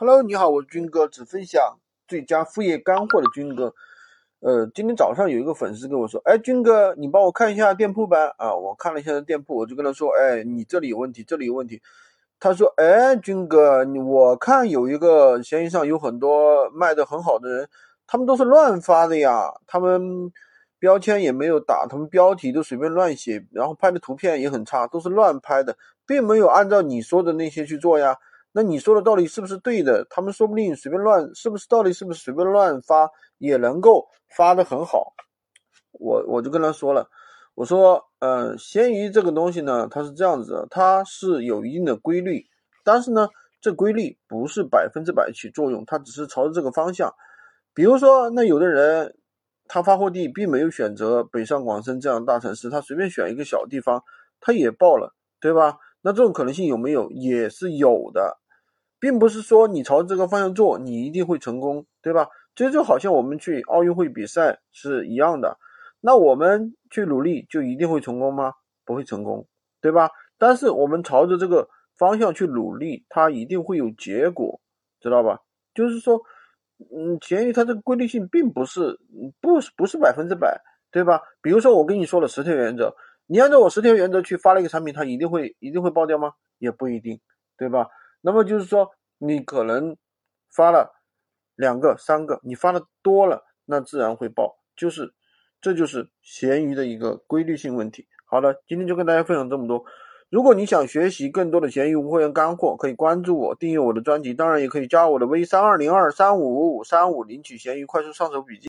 Hello，你好，我是军哥，只分享最佳副业干货的军哥。呃，今天早上有一个粉丝跟我说，哎，军哥，你帮我看一下店铺呗。啊，我看了一下店铺，我就跟他说，哎，你这里有问题，这里有问题。他说，哎，军哥，我看有一个闲鱼上有很多卖的很好的人，他们都是乱发的呀，他们标签也没有打，他们标题都随便乱写，然后拍的图片也很差，都是乱拍的，并没有按照你说的那些去做呀。那你说的道理是不是对的？他们说不定随便乱，是不是道理？是不是随便乱发也能够发的很好？我我就跟他说了，我说，呃，闲鱼这个东西呢，它是这样子的，它是有一定的规律，但是呢，这规律不是百分之百起作用，它只是朝着这个方向。比如说，那有的人他发货地并没有选择北上广深这样大城市，他随便选一个小地方，他也爆了，对吧？那这种可能性有没有？也是有的，并不是说你朝这个方向做，你一定会成功，对吧？这就好像我们去奥运会比赛是一样的。那我们去努力就一定会成功吗？不会成功，对吧？但是我们朝着这个方向去努力，它一定会有结果，知道吧？就是说，嗯，闲鱼它这个规律性并不是不不是百分之百，对吧？比如说我跟你说了十条原则。你按照我十条原则去发了一个产品，它一定会一定会爆掉吗？也不一定，对吧？那么就是说，你可能发了两个、三个，你发的多了，那自然会爆，就是这就是闲鱼的一个规律性问题。好的，今天就跟大家分享这么多。如果你想学习更多的闲鱼无货源干货，可以关注我，订阅我的专辑，当然也可以加我的微三二零二三五五五三五领取闲鱼快速上手笔记。